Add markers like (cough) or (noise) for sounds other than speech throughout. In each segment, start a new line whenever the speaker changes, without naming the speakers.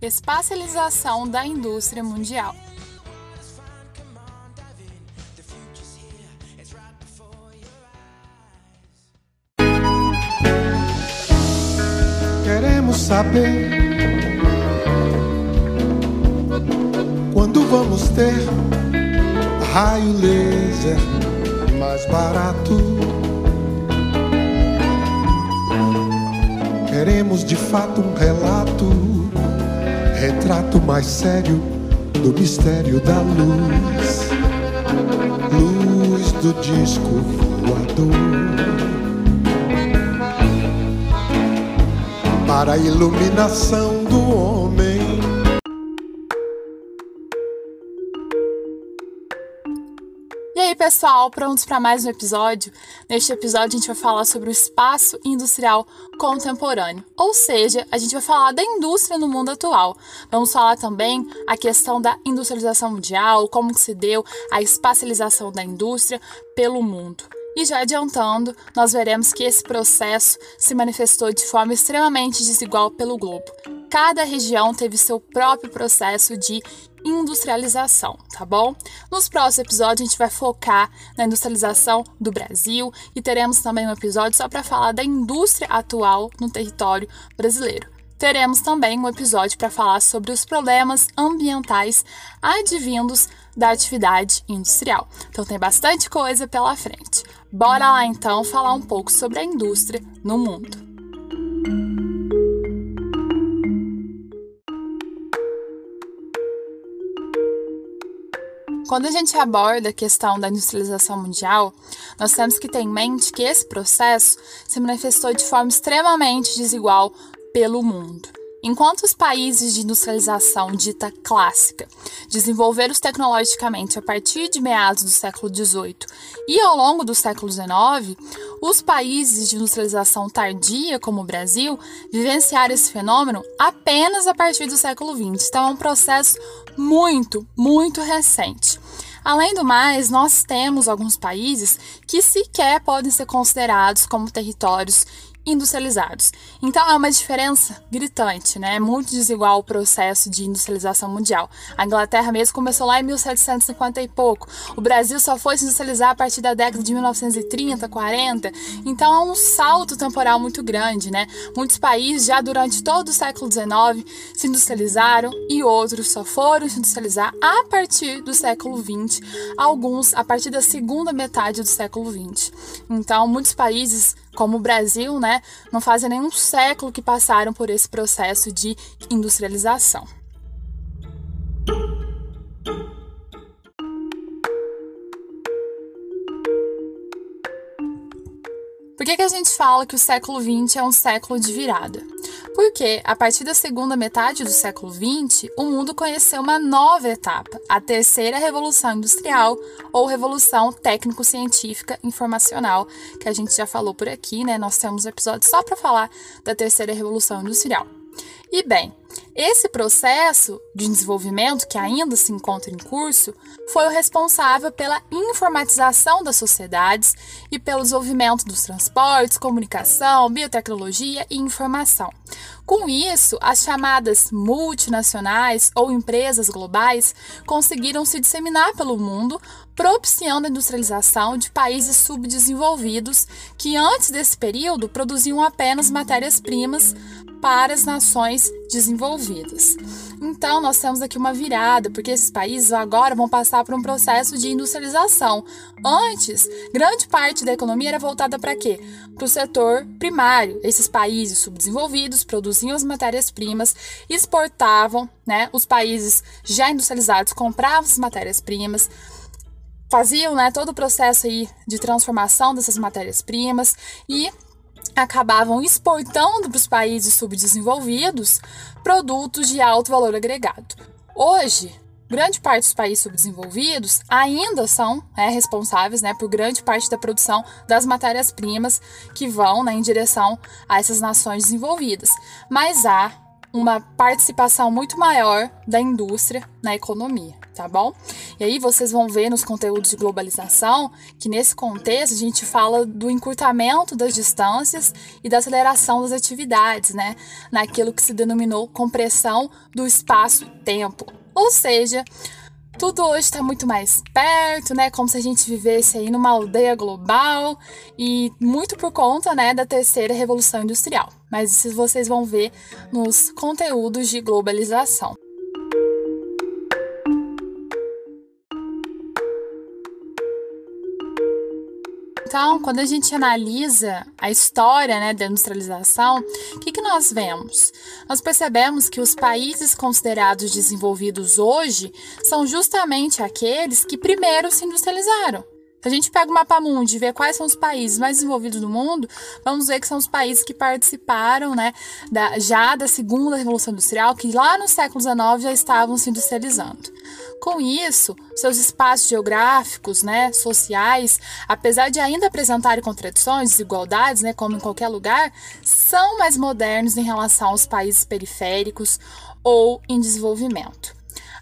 Espacialização da indústria mundial.
Queremos saber quando vamos ter raio laser mais barato. Queremos de fato um relato, retrato mais sério do mistério da luz, luz do disco voador. Para a iluminação
pessoal, prontos para mais um episódio? Neste episódio, a gente vai falar sobre o espaço industrial contemporâneo, ou seja, a gente vai falar da indústria no mundo atual. Vamos falar também a questão da industrialização mundial, como que se deu a espacialização da indústria pelo mundo. E já adiantando, nós veremos que esse processo se manifestou de forma extremamente desigual pelo globo. Cada região teve seu próprio processo de industrialização, tá bom? Nos próximos episódios a gente vai focar na industrialização do Brasil e teremos também um episódio só para falar da indústria atual no território brasileiro. Teremos também um episódio para falar sobre os problemas ambientais advindos da atividade industrial. Então tem bastante coisa pela frente. Bora lá então falar um pouco sobre a indústria no mundo. Quando a gente aborda a questão da industrialização mundial, nós temos que ter em mente que esse processo se manifestou de forma extremamente desigual pelo mundo. Enquanto os países de industrialização dita clássica desenvolveram tecnologicamente a partir de meados do século XVIII e ao longo do século XIX, os países de industrialização tardia, como o Brasil, vivenciaram esse fenômeno apenas a partir do século XX. Então é um processo muito, muito recente. Além do mais, nós temos alguns países que sequer podem ser considerados como territórios industrializados. Então é uma diferença gritante, né? É muito desigual o processo de industrialização mundial. A Inglaterra mesmo começou lá em 1750 e pouco. O Brasil só foi se industrializar a partir da década de 1930, 40. Então é um salto temporal muito grande, né? Muitos países já durante todo o século XIX se industrializaram e outros só foram se industrializar a partir do século XX, alguns a partir da segunda metade do século XX. Então muitos países como o Brasil, né, não fazem nenhum século que passaram por esse processo de industrialização. Por que, que a gente fala que o século XX é um século de virada? Porque, a partir da segunda metade do século XX, o mundo conheceu uma nova etapa, a terceira revolução industrial ou revolução técnico-científica informacional, que a gente já falou por aqui, né? Nós temos um episódio só para falar da terceira revolução industrial. E bem, esse processo de desenvolvimento, que ainda se encontra em curso, foi o responsável pela informatização das sociedades e pelo desenvolvimento dos transportes, comunicação, biotecnologia e informação. Com isso, as chamadas multinacionais ou empresas globais conseguiram se disseminar pelo mundo, propiciando a industrialização de países subdesenvolvidos que antes desse período produziam apenas matérias-primas para as nações desenvolvidas. Então, nós temos aqui uma virada, porque esses países agora vão passar por um processo de industrialização. Antes, grande parte da economia era voltada para quê? Para o setor primário. Esses países subdesenvolvidos produziam as matérias-primas, exportavam, né? Os países já industrializados compravam as matérias-primas, faziam né, todo o processo aí de transformação dessas matérias-primas e acabavam exportando para os países subdesenvolvidos produtos de alto valor agregado. Hoje, grande parte dos países subdesenvolvidos ainda são é, responsáveis né, por grande parte da produção das matérias-primas que vão né, em direção a essas nações desenvolvidas. Mas há uma participação muito maior da indústria na economia, tá bom? E aí vocês vão ver nos conteúdos de globalização que nesse contexto a gente fala do encurtamento das distâncias e da aceleração das atividades, né? Naquilo que se denominou compressão do espaço-tempo. Ou seja, tudo hoje está muito mais perto, né? Como se a gente vivesse aí numa aldeia global e muito por conta, né, da terceira revolução industrial. Mas isso vocês vão ver nos conteúdos de globalização. Então, quando a gente analisa a história né, da industrialização, o que, que nós vemos? Nós percebemos que os países considerados desenvolvidos hoje são justamente aqueles que primeiro se industrializaram. Se a gente pega o mapa mundi e vê quais são os países mais desenvolvidos do mundo, vamos ver que são os países que participaram né, da, já da segunda revolução industrial, que lá no século XIX já estavam se industrializando. Com isso, seus espaços geográficos, né, sociais, apesar de ainda apresentarem contradições, desigualdades, né, como em qualquer lugar, são mais modernos em relação aos países periféricos ou em desenvolvimento.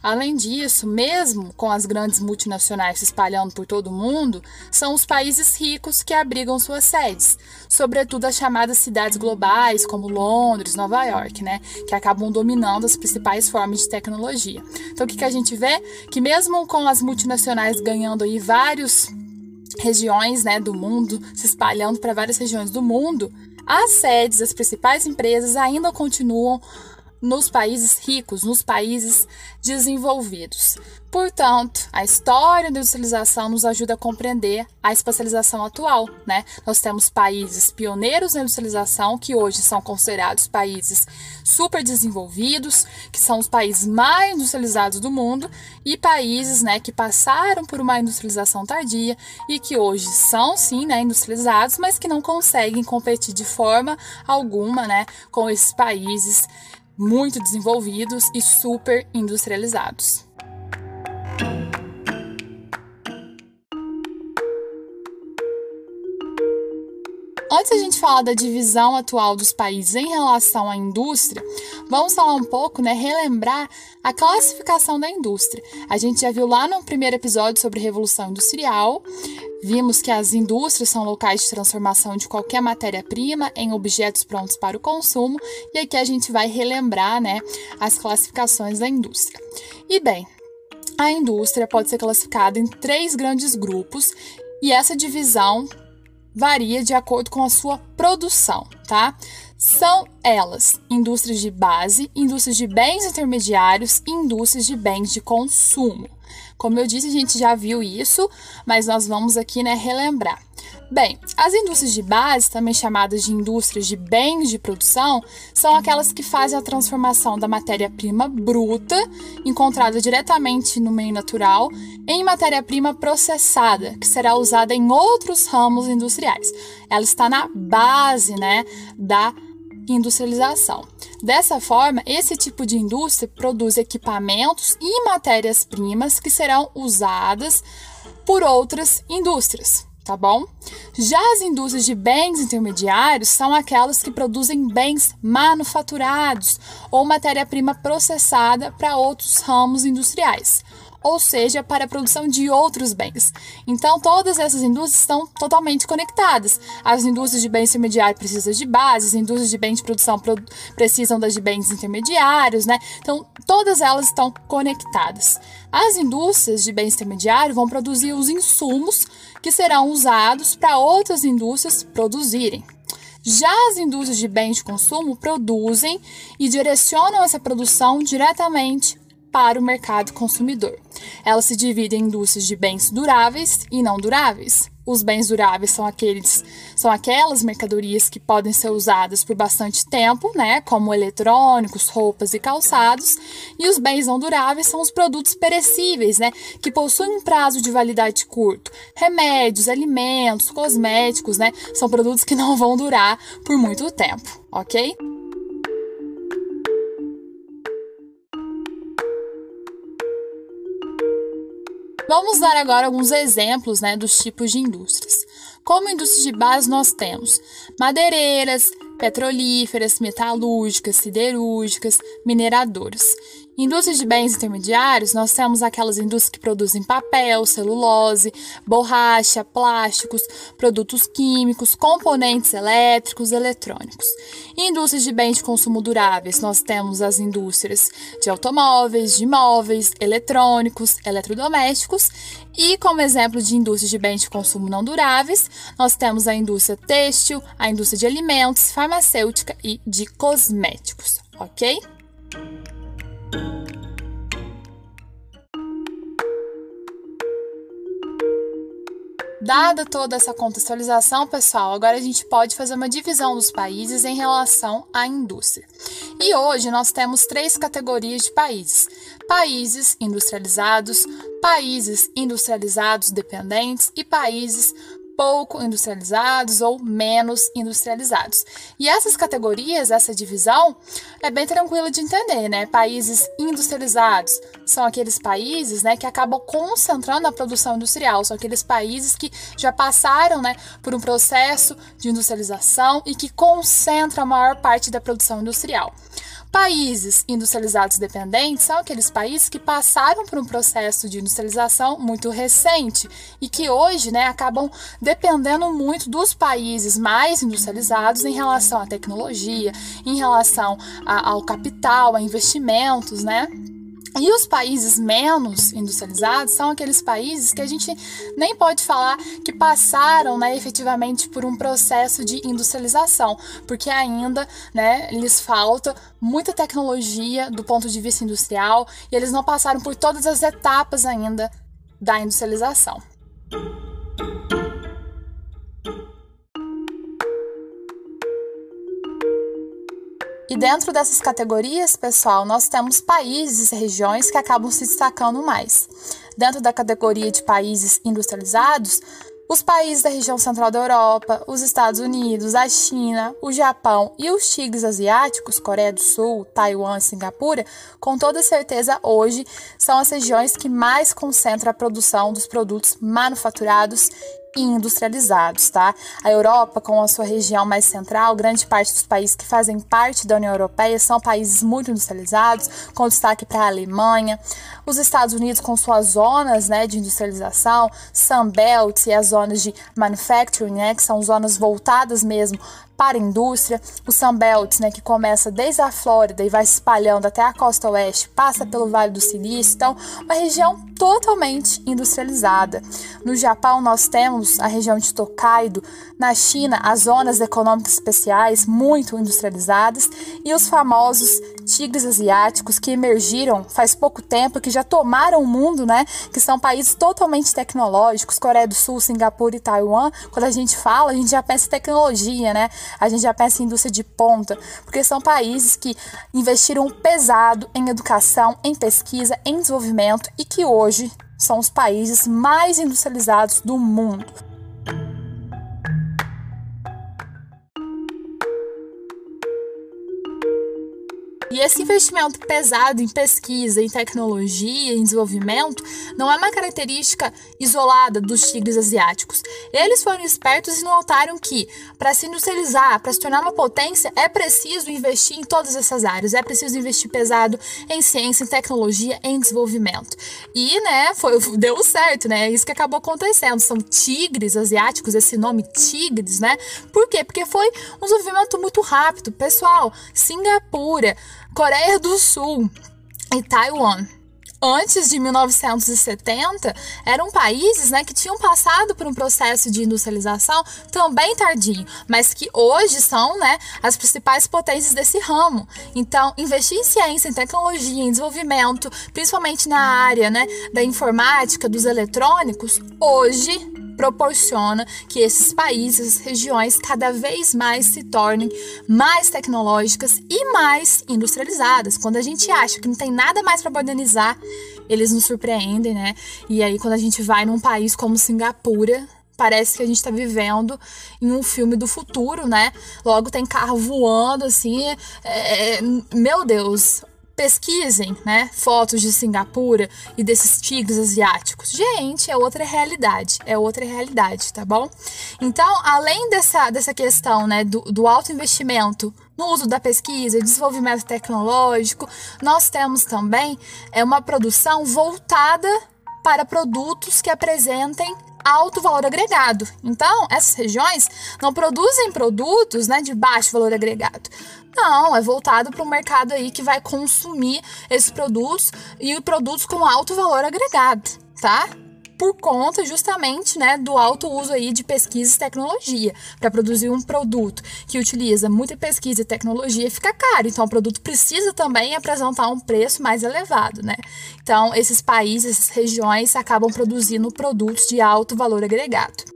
Além disso, mesmo com as grandes multinacionais se espalhando por todo o mundo, são os países ricos que abrigam suas sedes, sobretudo as chamadas cidades globais, como Londres, Nova York, né, que acabam dominando as principais formas de tecnologia. Então, o que, que a gente vê? Que mesmo com as multinacionais ganhando aí vários regiões né, do mundo, se espalhando para várias regiões do mundo, as sedes das principais empresas ainda continuam nos países ricos, nos países desenvolvidos. Portanto, a história da industrialização nos ajuda a compreender a espacialização atual, né? Nós temos países pioneiros na industrialização que hoje são considerados países super desenvolvidos, que são os países mais industrializados do mundo, e países, né, que passaram por uma industrialização tardia e que hoje são sim, né, industrializados, mas que não conseguem competir de forma alguma, né, com esses países muito desenvolvidos e super industrializados. Antes a gente falar da divisão atual dos países em relação à indústria, vamos falar um pouco, né, relembrar a classificação da indústria. A gente já viu lá no primeiro episódio sobre revolução industrial Vimos que as indústrias são locais de transformação de qualquer matéria-prima em objetos prontos para o consumo, e aqui a gente vai relembrar né, as classificações da indústria. E bem, a indústria pode ser classificada em três grandes grupos, e essa divisão varia de acordo com a sua produção, tá? São elas indústrias de base, indústrias de bens intermediários e indústrias de bens de consumo. Como eu disse, a gente já viu isso, mas nós vamos aqui né, relembrar. Bem, as indústrias de base, também chamadas de indústrias de bens de produção, são aquelas que fazem a transformação da matéria-prima bruta, encontrada diretamente no meio natural, em matéria-prima processada, que será usada em outros ramos industriais. Ela está na base né, da industrialização. Dessa forma, esse tipo de indústria produz equipamentos e matérias-primas que serão usadas por outras indústrias, tá bom? Já as indústrias de bens intermediários são aquelas que produzem bens manufaturados ou matéria-prima processada para outros ramos industriais ou seja, para a produção de outros bens. Então, todas essas indústrias estão totalmente conectadas. As indústrias de bens intermediários precisam de bases, as indústrias de bens de produção precisam das de bens intermediários, né? Então, todas elas estão conectadas. As indústrias de bens intermediários vão produzir os insumos que serão usados para outras indústrias produzirem. Já as indústrias de bens de consumo produzem e direcionam essa produção diretamente para o mercado consumidor. Ela se divide em indústrias de bens duráveis e não duráveis. Os bens duráveis são aqueles, são aquelas mercadorias que podem ser usadas por bastante tempo, né, como eletrônicos, roupas e calçados, e os bens não duráveis são os produtos perecíveis, né, que possuem um prazo de validade curto. Remédios, alimentos, cosméticos, né, são produtos que não vão durar por muito tempo, ok? Vamos dar agora alguns exemplos né, dos tipos de indústrias. Como indústria de base, nós temos madeireiras, petrolíferas, metalúrgicas, siderúrgicas, mineradoras. Indústrias de bens intermediários, nós temos aquelas indústrias que produzem papel, celulose, borracha, plásticos, produtos químicos, componentes elétricos, eletrônicos. indústrias de bens de consumo duráveis, nós temos as indústrias de automóveis, de móveis, eletrônicos, eletrodomésticos. E como exemplo de indústrias de bens de consumo não duráveis, nós temos a indústria têxtil, a indústria de alimentos, farmacêutica e de cosméticos, ok? Dada toda essa contextualização, pessoal, agora a gente pode fazer uma divisão dos países em relação à indústria. E hoje nós temos três categorias de países: países industrializados, países industrializados dependentes e países pouco industrializados ou menos industrializados. E essas categorias, essa divisão, é bem tranquila de entender, né? Países industrializados são aqueles países, né, que acabam concentrando a produção industrial, são aqueles países que já passaram, né, por um processo de industrialização e que concentram a maior parte da produção industrial. Países industrializados dependentes são aqueles países que passaram por um processo de industrialização muito recente e que hoje né, acabam dependendo muito dos países mais industrializados em relação à tecnologia, em relação a, ao capital, a investimentos, né? E os países menos industrializados são aqueles países que a gente nem pode falar que passaram né, efetivamente por um processo de industrialização, porque ainda né, lhes falta muita tecnologia do ponto de vista industrial e eles não passaram por todas as etapas ainda da industrialização. E dentro dessas categorias, pessoal, nós temos países e regiões que acabam se destacando mais. Dentro da categoria de países industrializados, os países da região central da Europa, os Estados Unidos, a China, o Japão e os tigres asiáticos, Coreia do Sul, Taiwan e Singapura, com toda certeza hoje são as regiões que mais concentram a produção dos produtos manufaturados industrializados, tá? A Europa, com a sua região mais central, grande parte dos países que fazem parte da União Europeia são países muito industrializados, com destaque para a Alemanha. Os Estados Unidos, com suas zonas né, de industrialização, Sunbelt e as zonas de manufacturing, né, que são zonas voltadas mesmo para a indústria, o Sunbelt, né, que começa desde a Flórida e vai se espalhando até a costa oeste, passa pelo Vale do Silício, então uma região totalmente industrializada. No Japão nós temos a região de Tokaido, na China as zonas econômicas especiais muito industrializadas. E os famosos tigres asiáticos que emergiram faz pouco tempo, que já tomaram o mundo, né, que são países totalmente tecnológicos, Coreia do Sul, Singapura e Taiwan. Quando a gente fala, a gente já pensa em tecnologia, né? a gente já pensa em indústria de ponta, porque são países que investiram pesado em educação, em pesquisa, em desenvolvimento e que hoje são os países mais industrializados do mundo. E esse investimento pesado em pesquisa, em tecnologia, em desenvolvimento, não é uma característica isolada dos tigres asiáticos. Eles foram espertos e notaram que, para se industrializar, para se tornar uma potência, é preciso investir em todas essas áreas. É preciso investir pesado em ciência, em tecnologia, em desenvolvimento. E, né, foi, (laughs) deu certo, né? É isso que acabou acontecendo. São tigres asiáticos, esse nome tigres, né? Por quê? Porque foi um desenvolvimento muito rápido. Pessoal, Singapura, Coreia do Sul e Taiwan antes de 1970 eram países né, que tinham passado por um processo de industrialização também tardio, mas que hoje são né, as principais potências desse ramo. Então, investir em ciência, em tecnologia, em desenvolvimento, principalmente na área né, da informática, dos eletrônicos, hoje proporciona que esses países, regiões cada vez mais se tornem mais tecnológicas e mais industrializadas. Quando a gente acha que não tem nada mais para modernizar, eles nos surpreendem, né? E aí quando a gente vai num país como Singapura, parece que a gente está vivendo em um filme do futuro, né? Logo tem carro voando, assim. É, é meu Deus, pesquisem, né, fotos de Singapura e desses tigres asiáticos. Gente, é outra realidade, é outra realidade, tá bom? Então, além dessa, dessa questão, né, do, do alto investimento no uso da pesquisa desenvolvimento tecnológico, nós temos também é, uma produção voltada para produtos que apresentem alto valor agregado. Então, essas regiões não produzem produtos né, de baixo valor agregado. Não, é voltado para o mercado aí que vai consumir esses produtos e produtos com alto valor agregado, tá? por conta justamente né, do alto uso aí de pesquisa e tecnologia. Para produzir um produto que utiliza muita pesquisa e tecnologia fica caro, então o produto precisa também apresentar um preço mais elevado. Né? Então, esses países, essas regiões acabam produzindo produtos de alto valor agregado.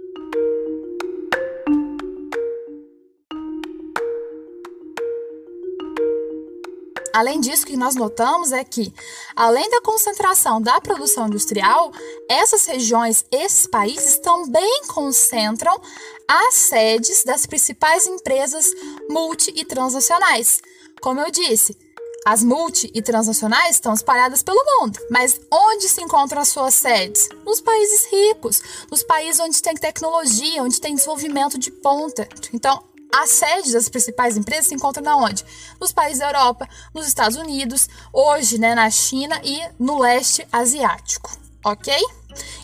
Além disso, o que nós notamos é que, além da concentração da produção industrial, essas regiões, esses países também concentram as sedes das principais empresas multi e transnacionais. Como eu disse, as multi e transnacionais estão espalhadas pelo mundo, mas onde se encontram as suas sedes? Nos países ricos, nos países onde tem tecnologia, onde tem desenvolvimento de ponta. Então, as sedes das principais empresas se encontram na onde? Nos países da Europa, nos Estados Unidos, hoje né, na China e no leste asiático, ok?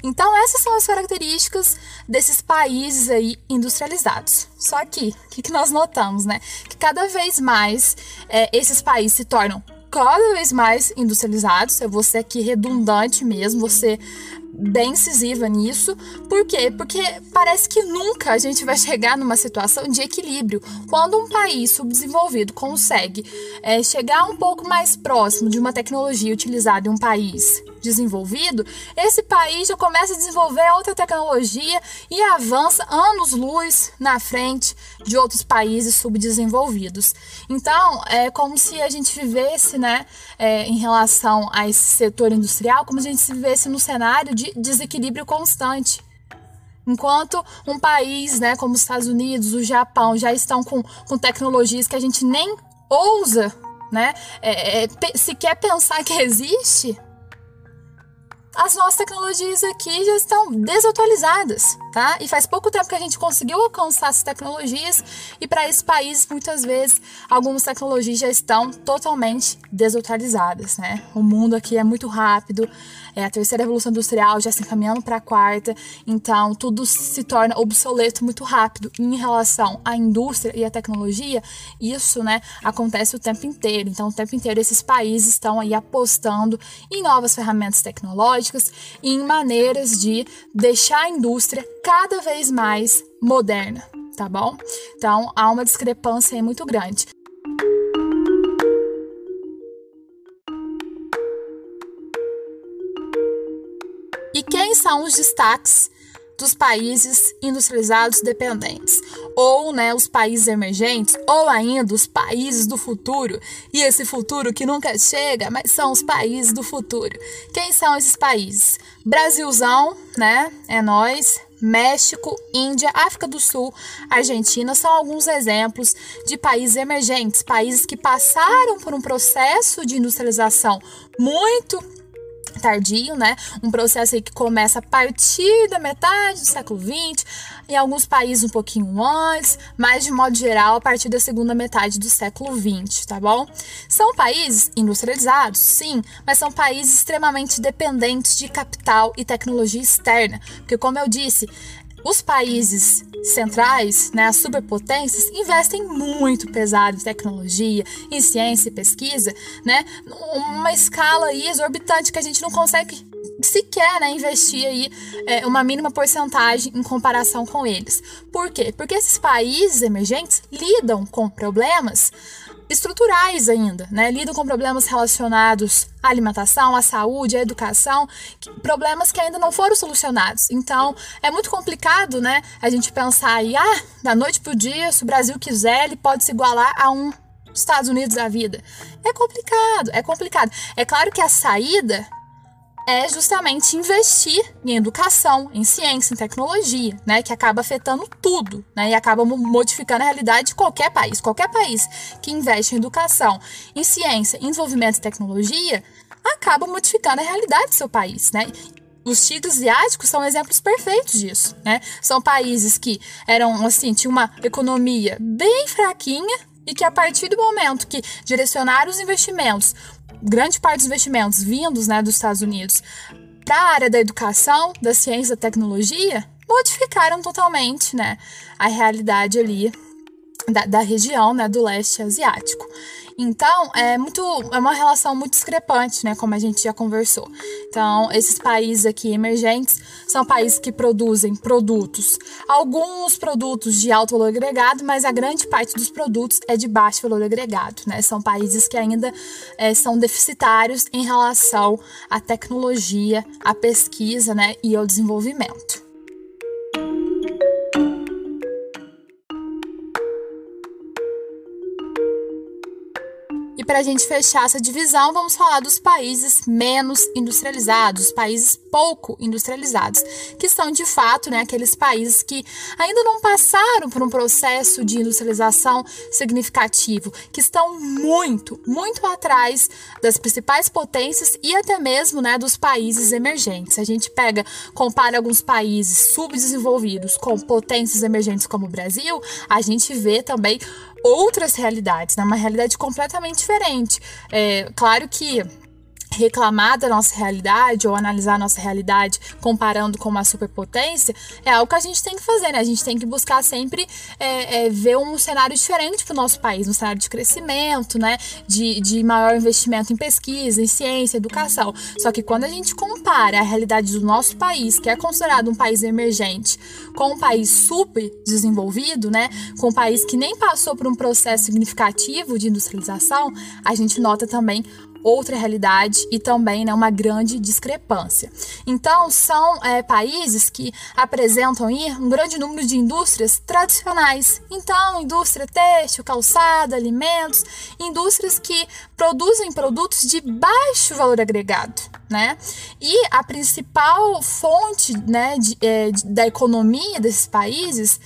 Então essas são as características desses países aí industrializados. Só que, o que, que, nós notamos, né? Que cada vez mais é, esses países se tornam cada vez mais industrializados. Eu vou ser aqui redundante mesmo, você bem incisiva nisso. Por quê? Porque parece que nunca a gente vai (laughs) chegar numa situação de equilíbrio. Quando um país subdesenvolvido consegue é, chegar um pouco mais próximo de uma tecnologia utilizada em um país desenvolvido, esse país já começa a desenvolver outra tecnologia e avança anos-luz na frente de outros países subdesenvolvidos. Então, é como se a gente vivesse, né, é, em relação a esse setor industrial, como se a gente vivesse no cenário de desequilíbrio constante. Enquanto um país, né, como os Estados Unidos, o Japão, já estão com, com tecnologias que a gente nem ousa, né, é, é, sequer pensar que (laughs) existe, as nossas tecnologias aqui já estão desatualizadas, tá? E faz pouco tempo que a gente conseguiu alcançar essas tecnologias e para esses países, muitas vezes, algumas tecnologias já estão totalmente desatualizadas, né? O mundo aqui é muito rápido, é a terceira revolução industrial já se encaminhando para a quarta, então tudo se torna obsoleto muito rápido em relação à indústria e à tecnologia. Isso, né, acontece o tempo inteiro. Então, o tempo inteiro esses países estão aí apostando em novas ferramentas tecnológicas e em maneiras de deixar a indústria cada vez mais moderna, tá bom? Então, há uma discrepância aí muito grande. E quem são os destaques dos países industrializados dependentes, ou né, os países emergentes, ou ainda os países do futuro. E esse futuro que nunca chega, mas são os países do futuro. Quem são esses países? Brasilzão, né? É nós. México, Índia, África do Sul, Argentina são alguns exemplos de países emergentes, países que passaram por um processo de industrialização muito tardio, né? Um processo que começa a partir da metade do século XX, em alguns países um pouquinho antes, mas de modo geral a partir da segunda metade do século XX, tá bom? São países industrializados, sim, mas são países extremamente dependentes de capital e tecnologia externa, porque como eu disse, os países centrais, né, as superpotências, investem muito pesado em tecnologia, em ciência e pesquisa, né, uma escala exorbitante que a gente não consegue sequer né, investir aí é, uma mínima porcentagem em comparação com eles. Por quê? Porque esses países emergentes lidam com problemas estruturais ainda, né? Lidam com problemas relacionados à alimentação, à saúde, à educação, problemas que ainda não foram solucionados. Então, é muito complicado, né? A gente pensar aí, ah, da noite pro dia, se o Brasil quiser, ele pode se igualar a um Estados Unidos da vida. É complicado, é complicado. É claro que a saída é justamente investir em educação, em ciência, em tecnologia, né, que acaba afetando tudo, né, e acaba modificando a realidade de qualquer país. Qualquer país que investe em educação, em ciência, em desenvolvimento e tecnologia, acaba modificando a realidade do seu país, né? Os tigres asiáticos são exemplos perfeitos disso, né? São países que eram assim, tinham uma economia bem fraquinha e que a partir do momento que direcionaram os investimentos, grande parte dos investimentos vindos, né, dos Estados Unidos, para a área da educação, da ciência, da tecnologia, modificaram totalmente, né, a realidade ali da, da região, né, do leste asiático. Então, é muito é uma relação muito discrepante, né, como a gente já conversou. Então, esses países aqui emergentes são países que produzem produtos, alguns produtos de alto valor agregado, mas a grande parte dos produtos é de baixo valor agregado, né? São países que ainda é, são deficitários em relação à tecnologia, à pesquisa, né, e ao desenvolvimento. Para a gente fechar essa divisão, vamos falar dos países menos industrializados, países pouco industrializados, que são de fato né, aqueles países que ainda não passaram por um processo de industrialização significativo, que estão muito, muito atrás das principais potências e até mesmo né, dos países emergentes. A gente pega, compara alguns países subdesenvolvidos com potências emergentes como o Brasil, a gente vê também outras realidades, né? uma realidade completamente diferente. É, claro que reclamar da nossa realidade ou analisar a nossa realidade comparando com uma superpotência é algo que a gente tem que fazer, né? A gente tem que buscar sempre é, é, ver um cenário diferente para o nosso país, um cenário de crescimento, né? De, de maior investimento em pesquisa, em ciência, educação. Só que quando a gente compara a realidade do nosso país, que é considerado um país emergente, com um país super desenvolvido, né? Com um país que nem passou por um processo significativo de industrialização, a gente nota também outra realidade e também né, uma grande discrepância. Então, são é, países que apresentam aí um grande número de indústrias tradicionais. Então, indústria têxtil, calçada, alimentos, indústrias que produzem produtos de baixo valor agregado. Né? E a principal fonte né, de, é, da economia desses países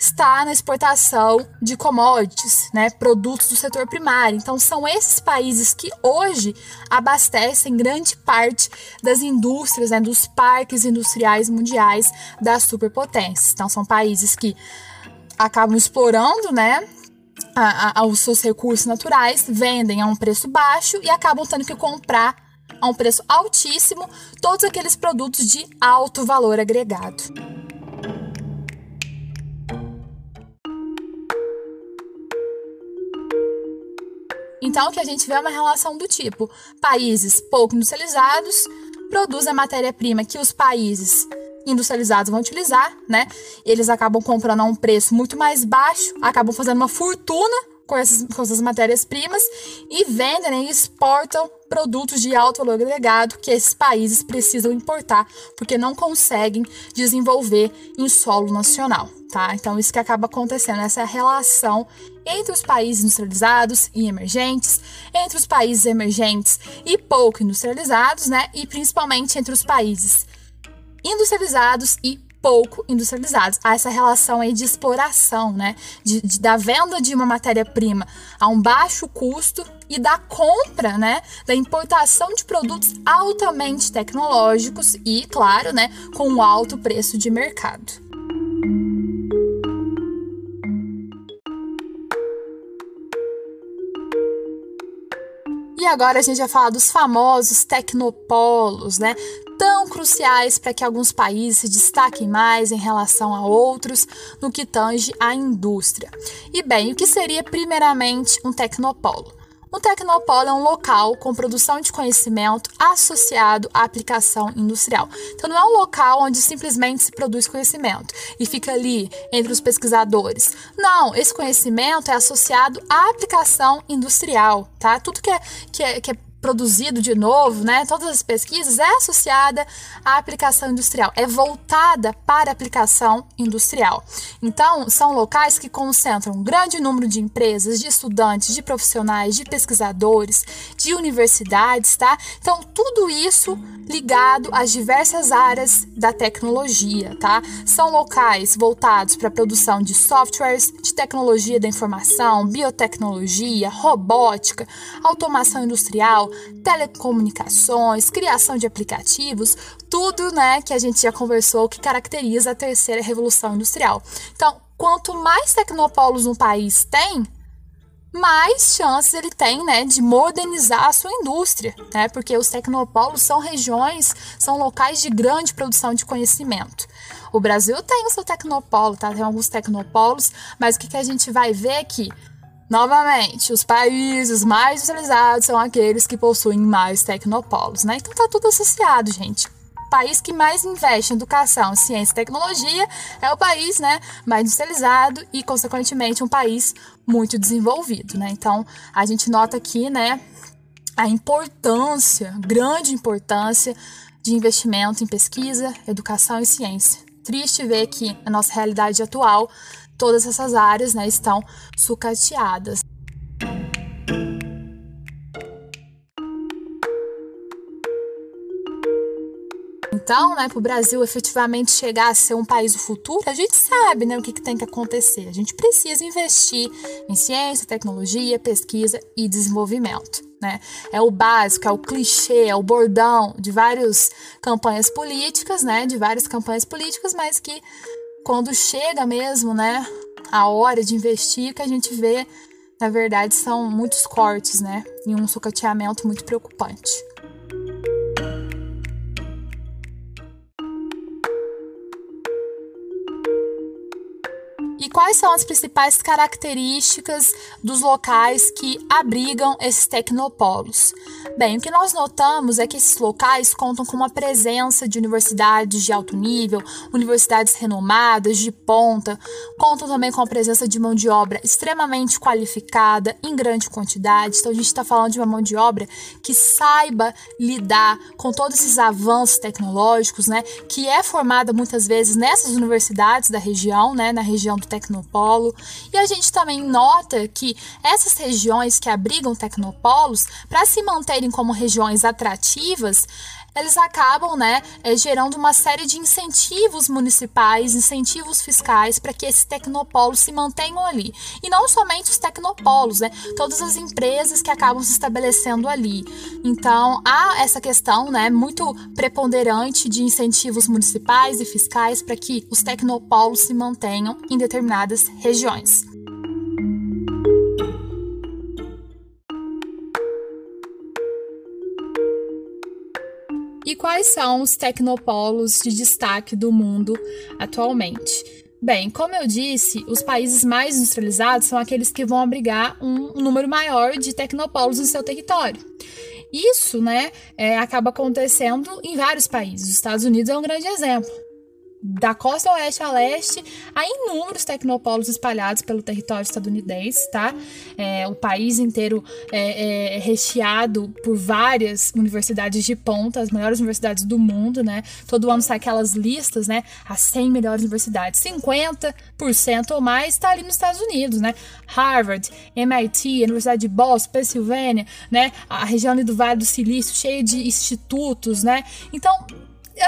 está na exportação de commodities, né, produtos do setor primário. Então, são esses países que hoje abastecem grande parte das indústrias, né, dos parques industriais mundiais das superpotências. Então, são países que acabam explorando, né, a, a, os seus recursos naturais, vendem a um preço baixo e acabam tendo que comprar a um preço altíssimo todos aqueles produtos de alto valor agregado. Então, o que a gente vê é uma relação do tipo: países pouco industrializados produzem a matéria-prima que os países industrializados vão utilizar, né? Eles acabam comprando a um preço muito mais baixo, acabam fazendo uma fortuna com essas, com essas matérias-primas e vendem né, e exportam produtos de alto valor agregado que esses países precisam importar porque não conseguem desenvolver em solo nacional, tá? Então isso que acaba acontecendo, essa relação entre os países industrializados e emergentes, entre os países emergentes e pouco industrializados, né? E principalmente entre os países industrializados e pouco industrializados. Há essa relação aí de exploração, né? De, de da venda de uma matéria-prima a um baixo custo e da compra, né? Da importação de produtos altamente tecnológicos e, claro, né? Com um alto preço de mercado. E agora a gente vai falar dos famosos tecnopolos, né? Tão cruciais para que alguns países se destaquem mais em relação a outros no que tange à indústria. E bem, o que seria primeiramente um tecnopolo? Um tecnopolo é um local com produção de conhecimento associado à aplicação industrial. Então, não é um local onde simplesmente se produz conhecimento e fica ali entre os pesquisadores. Não, esse conhecimento é associado à aplicação industrial, tá? Tudo que é, que é, que é produzido de novo, né? Todas as pesquisas é associada à aplicação industrial, é voltada para aplicação industrial. Então, são locais que concentram um grande número de empresas, de estudantes, de profissionais, de pesquisadores, de universidades, tá? Então, tudo isso ligado às diversas áreas da tecnologia, tá? São locais voltados para a produção de softwares, de tecnologia da informação, biotecnologia, robótica, automação industrial, telecomunicações, criação de aplicativos, tudo, né, que a gente já conversou que caracteriza a terceira revolução industrial. Então, quanto mais tecnopolos um país tem, mais chances ele tem, né, de modernizar a sua indústria, né? Porque os tecnopolos são regiões, são locais de grande produção de conhecimento. O Brasil tem o seu tecnopolo, tá? Tem alguns tecnopolos, mas o que, que a gente vai ver aqui? Novamente, os países mais industrializados são aqueles que possuem mais tecnopolos, né? Então tá tudo associado, gente país que mais investe em educação, ciência e tecnologia é o país né, mais industrializado e, consequentemente, um país muito desenvolvido. Né? Então, a gente nota aqui né, a importância, grande importância de investimento em pesquisa, educação e ciência. Triste ver que na nossa realidade atual todas essas áreas né, estão sucateadas. Então, né, para o Brasil efetivamente chegar a ser um país do futuro, a gente sabe né, o que, que tem que acontecer. A gente precisa investir em ciência, tecnologia, pesquisa e desenvolvimento. Né? É o básico, é o clichê, é o bordão de várias campanhas políticas, né? De várias campanhas políticas, mas que quando chega mesmo, né, a hora de investir, que a gente vê, na verdade, são muitos cortes, né? E um sucateamento muito preocupante. quais são as principais características dos locais que abrigam esses tecnopolos? Bem, o que nós notamos é que esses locais contam com uma presença de universidades de alto nível, universidades renomadas, de ponta, contam também com a presença de mão de obra extremamente qualificada, em grande quantidade. Então, a gente está falando de uma mão de obra que saiba lidar com todos esses avanços tecnológicos, né? Que é formada muitas vezes nessas universidades da região, né? Na região do Tecnopolo. E a gente também nota que essas regiões que abrigam tecnopolos, para se como regiões atrativas, eles acabam né, é, gerando uma série de incentivos municipais, incentivos fiscais para que esses tecnopolos se mantenham ali. E não somente os tecnopolos, né, todas as empresas que acabam se estabelecendo ali. Então, há essa questão né, muito preponderante de incentivos municipais e fiscais para que os tecnopolos se mantenham em determinadas regiões. E quais são os tecnopolos de destaque do mundo atualmente? Bem, como eu disse, os países mais industrializados são aqueles que vão abrigar um número maior de tecnopolos no seu território. Isso, né, é, acaba acontecendo em vários países. Os Estados Unidos é um grande exemplo da costa oeste a leste, há inúmeros tecnopolos espalhados pelo território estadunidense, tá? É, o país inteiro é, é, recheado por várias universidades de ponta, as melhores universidades do mundo, né? Todo ano sai aquelas listas, né? As 100 melhores universidades, 50% ou mais está ali nos Estados Unidos, né? Harvard, MIT, Universidade de Boston, Pensilvânia, né? A região ali do Vale do Silício, cheia de institutos, né? Então,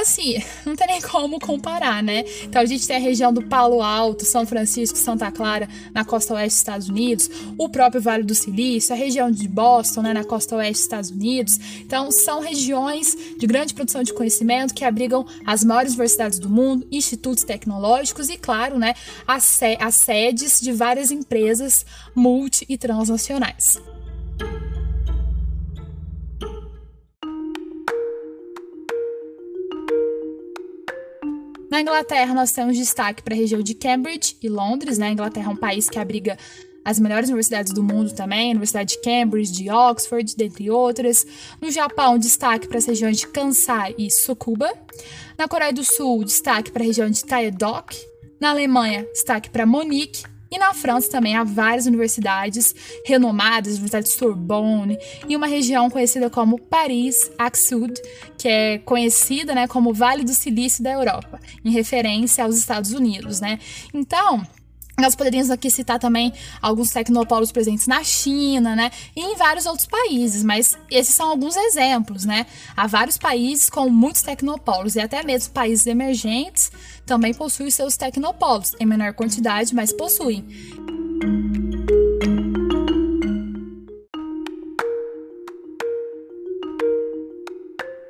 assim, (laughs) não tem nem como comparar, né? Então a gente tem a região do Palo Alto, São Francisco, Santa Clara, na costa oeste dos Estados Unidos, o próprio Vale do Silício, a região de Boston, né, na costa oeste dos Estados Unidos. Então são regiões de grande produção de conhecimento que abrigam as maiores universidades do mundo, institutos tecnológicos e, claro, né, as, as sedes de várias empresas multi e transnacionais. Na Inglaterra, nós temos destaque para a região de Cambridge e Londres. Né? A Inglaterra é um país que abriga as melhores universidades do mundo também, Universidade de Cambridge, de Oxford, dentre outras. No Japão, destaque para as regiões de Kansai e Tsukuba. Na Coreia do Sul, destaque para a região de Taedok. Na Alemanha, destaque para Monique. E na França também há várias universidades renomadas, a Universidade de Sorbonne, e uma região conhecida como Paris Axud, que é conhecida né, como Vale do Silício da Europa, em referência aos Estados Unidos. Né? Então, nós poderíamos aqui citar também alguns tecnopolos presentes na China, né? E em vários outros países, mas esses são alguns exemplos, né? Há vários países com muitos tecnopolos e até mesmo países emergentes também possuem seus tecnopolos, em menor quantidade, mas possuem.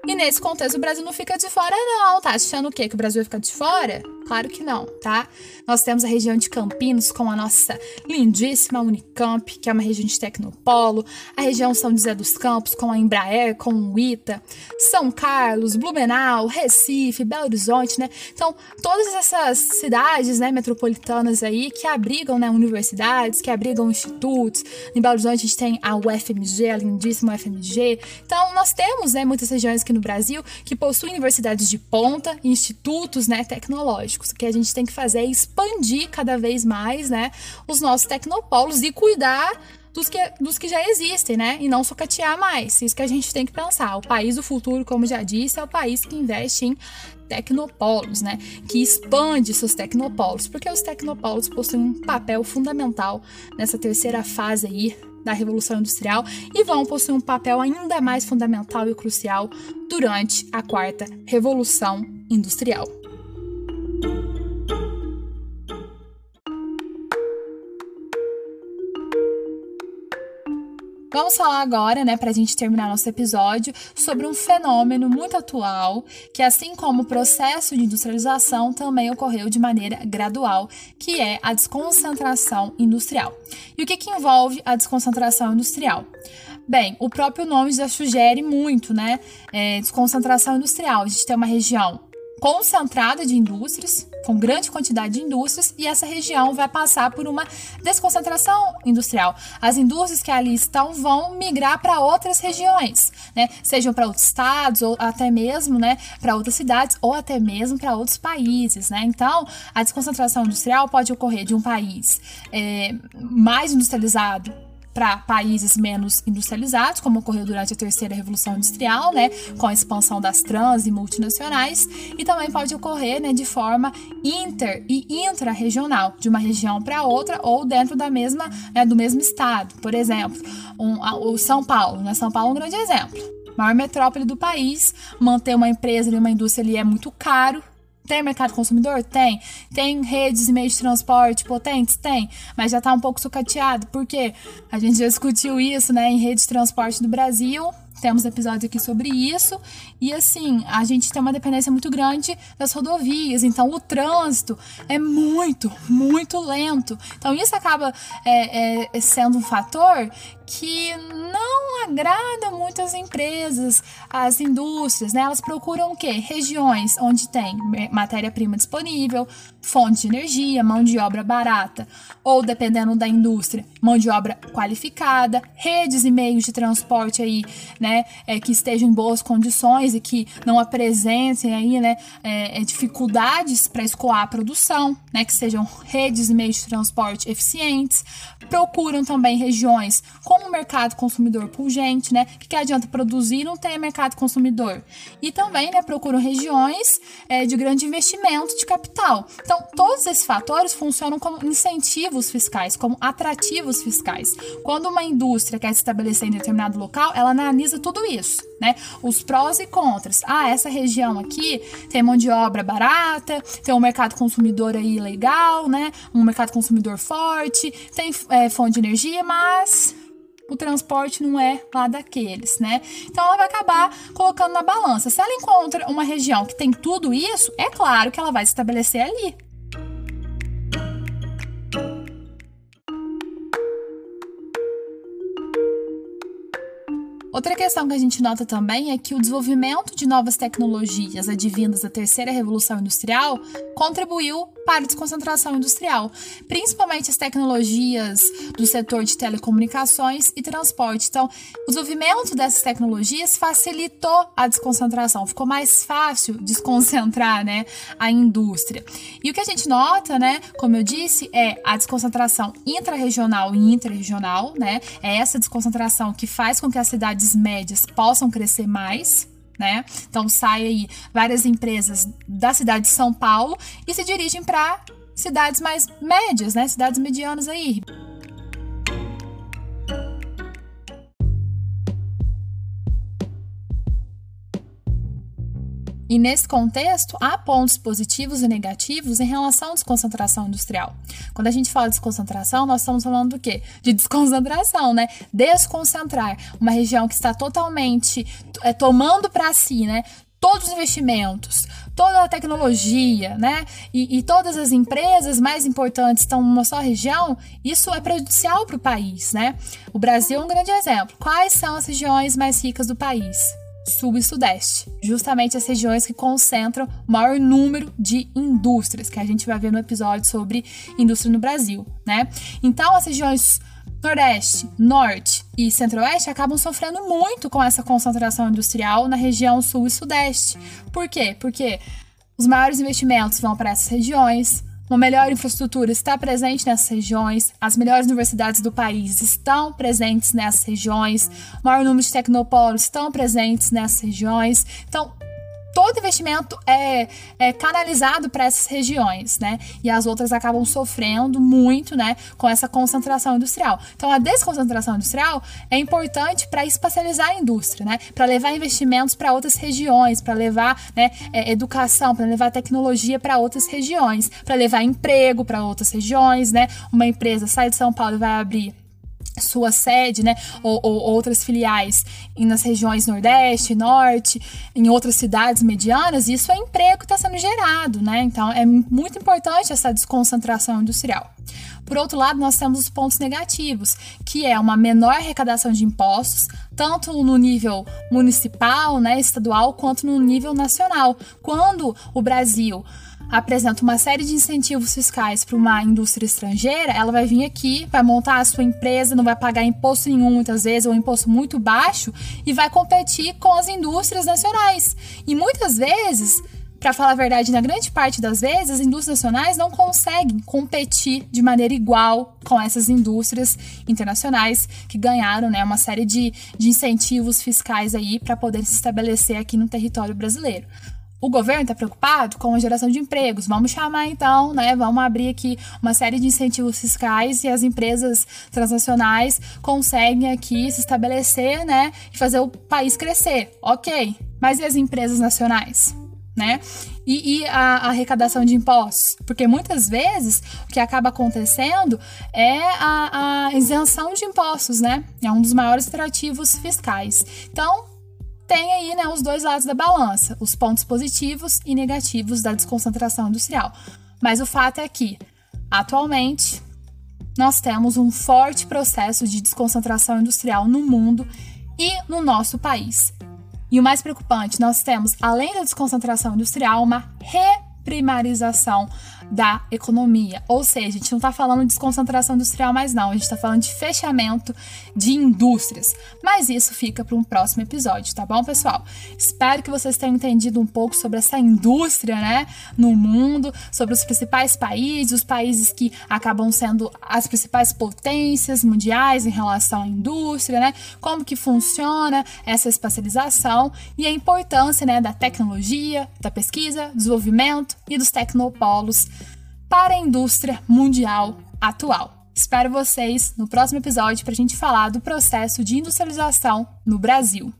E nesse contexto, o Brasil não fica de fora, não. Tá achando o quê? Que o Brasil vai ficar de fora? Claro que não, tá? Nós temos a região de Campinas com a nossa lindíssima Unicamp, que é uma região de tecnopolo, a região São José dos Campos com a Embraer, com o ITA, São Carlos, Blumenau, Recife, Belo Horizonte, né? Então, todas essas cidades, né, metropolitanas aí que abrigam, né, universidades, que abrigam institutos. Em Belo Horizonte a gente tem a UFMG, a lindíssima UFMG. Então, nós temos, né, muitas regiões aqui no Brasil que possuem universidades de ponta, institutos, né, tecnológicos O que a gente tem que fazer é expandir cada vez mais, né, os nossos tecnopolos e cuidar dos que, dos que já existem, né? E não socatear mais. Isso que a gente tem que pensar. O país do futuro, como já disse, é o país que investe em tecnopolos, né? Que expande seus tecnopolos, porque os tecnopolos possuem um papel fundamental nessa terceira fase aí da Revolução Industrial e vão possuir um papel ainda mais fundamental e crucial durante a quarta Revolução Industrial. Vamos falar agora, né, para a gente terminar nosso episódio, sobre um fenômeno muito atual, que assim como o processo de industrialização também ocorreu de maneira gradual, que é a desconcentração industrial. E o que, que envolve a desconcentração industrial? Bem, o próprio nome já sugere muito, né? É, desconcentração industrial. A gente tem uma região concentrada de indústrias, com grande quantidade de indústrias, e essa região vai passar por uma desconcentração industrial. As indústrias que ali estão vão migrar para outras regiões, né? Sejam para outros estados, ou até mesmo né, para outras cidades, ou até mesmo para outros países. Né? Então, a desconcentração industrial pode ocorrer de um país é, mais industrializado para países menos industrializados, como ocorreu durante a terceira revolução industrial, né, com a expansão das trans e multinacionais, e também pode ocorrer, né, de forma inter e intra-regional, de uma região para outra ou dentro da mesma, né, do mesmo estado. Por exemplo, um, o São Paulo, né, São Paulo é um grande exemplo. Maior metrópole do país, manter uma empresa e uma indústria ali é muito caro, tem mercado consumidor? Tem. Tem redes e meios de transporte potentes? Tem. Mas já está um pouco sucateado. Por quê? A gente já discutiu isso, né, em redes de transporte do Brasil. Temos episódios aqui sobre isso. E assim, a gente tem uma dependência muito grande das rodovias. Então, o trânsito é muito, muito lento. Então, isso acaba é, é, sendo um fator que não agrada muito as empresas, as indústrias, né? Elas procuram o quê? Regiões onde tem matéria-prima disponível, fonte de energia, mão de obra barata, ou dependendo da indústria, mão de obra qualificada, redes e meios de transporte aí, né, é, que estejam em boas condições e que não apresentem aí, né, é, é dificuldades para escoar a produção, né, que sejam redes e meios de transporte eficientes, procuram também regiões com um mercado consumidor pungente, né? O que, que adianta produzir e não ter mercado consumidor? E também, né, procuram regiões é, de grande investimento de capital. Então, todos esses fatores funcionam como incentivos fiscais, como atrativos fiscais. Quando uma indústria quer se estabelecer em determinado local, ela analisa tudo isso, né? Os prós e contras. Ah, essa região aqui tem mão de obra barata, tem um mercado consumidor aí legal, né? Um mercado consumidor forte, tem é, fonte de energia, mas o transporte não é lá daqueles, né? Então ela vai acabar colocando na balança. Se ela encontra uma região que tem tudo isso, é claro que ela vai se estabelecer ali. Outra questão que a gente nota também é que o desenvolvimento de novas tecnologias advindas da terceira revolução industrial contribuiu para desconcentração industrial, principalmente as tecnologias do setor de telecomunicações e transporte. Então, o desenvolvimento dessas tecnologias facilitou a desconcentração, ficou mais fácil desconcentrar né, a indústria. E o que a gente nota, né, como eu disse, é a desconcentração intrarregional e interregional, né? É essa desconcentração que faz com que as cidades médias possam crescer mais, né? Então sai aí várias empresas da cidade de São Paulo e se dirigem para cidades mais médias, né? Cidades medianas aí. E nesse contexto, há pontos positivos e negativos em relação à desconcentração industrial. Quando a gente fala de desconcentração, nós estamos falando do quê? De desconcentração, né? Desconcentrar uma região que está totalmente é, tomando para si, né? Todos os investimentos, toda a tecnologia, né? E, e, todas as empresas mais importantes estão numa só região, isso é prejudicial para o país, né? O Brasil é um grande exemplo. Quais são as regiões mais ricas do país? Sul e Sudeste, justamente as regiões que concentram o maior número de indústrias, que a gente vai ver no episódio sobre indústria no Brasil, né? Então, as regiões Nordeste, Norte e Centro-Oeste acabam sofrendo muito com essa concentração industrial na região Sul e Sudeste. Por quê? Porque os maiores investimentos vão para essas regiões, uma melhor infraestrutura está presente nessas regiões, as melhores universidades do país estão presentes nessas regiões, o maior número de tecnopolos estão presentes nessas regiões. Então, todo investimento é, é canalizado para essas regiões, né? E as outras acabam sofrendo muito, né, com essa concentração industrial. Então, a desconcentração industrial é importante para espacializar a indústria, né? Para levar investimentos para outras regiões, para levar né, é, educação, para levar tecnologia para outras regiões, para levar emprego para outras regiões, né? Uma empresa sai de São Paulo e vai abrir sua sede, né, ou, ou, outras filiais nas regiões Nordeste, Norte, em outras cidades medianas, isso é emprego que está sendo gerado, né? Então é muito importante essa desconcentração industrial. Por outro lado, nós temos os pontos negativos, que é uma menor arrecadação de impostos, tanto no nível municipal, né, estadual, quanto no nível nacional. Quando o Brasil apresenta uma série de incentivos fiscais para uma indústria estrangeira, ela vai vir aqui, vai montar a sua empresa, não vai pagar imposto nenhum muitas vezes, ou um imposto muito baixo, e vai competir com as indústrias nacionais. E muitas vezes para falar a verdade, na grande parte das vezes, as indústrias nacionais não conseguem competir de maneira igual com essas indústrias internacionais que ganharam né, uma série de, de incentivos fiscais aí para poder se estabelecer aqui no território brasileiro. O governo está preocupado com a geração de empregos. Vamos chamar então, né? Vamos abrir aqui uma série de incentivos fiscais e as empresas transnacionais conseguem aqui se estabelecer, né? E fazer o país crescer. Ok. Mas e as empresas nacionais? Né? E, e a, a, arrecadação de impostos? Porque muitas vezes o que acaba acontecendo é a, a isenção de impostos, né? É um dos maiores atrativos fiscais. Então, tem aí né, os dois lados da balança, os pontos positivos e negativos da desconcentração industrial. Mas o fato é que, atualmente, nós temos um forte processo de desconcentração industrial no mundo e no nosso país. E o mais preocupante, nós temos, além da desconcentração industrial, uma reprimarização da economia. Ou seja, a gente não está falando de desconcentração industrial mais não, a gente está falando de fechamento de indústrias. Mas isso fica para um próximo episódio, tá bom, pessoal? Espero que vocês tenham entendido um pouco sobre essa indústria, né, no mundo, sobre os principais países, os países que acabam sendo as principais potências mundiais em relação à indústria, né? Como que funciona essa espacialização e a importância, né, da tecnologia, da pesquisa, desenvolvimento e dos tecnopolos para a indústria mundial atual. Espero vocês no próximo episódio para a gente falar do processo de industrialização no Brasil.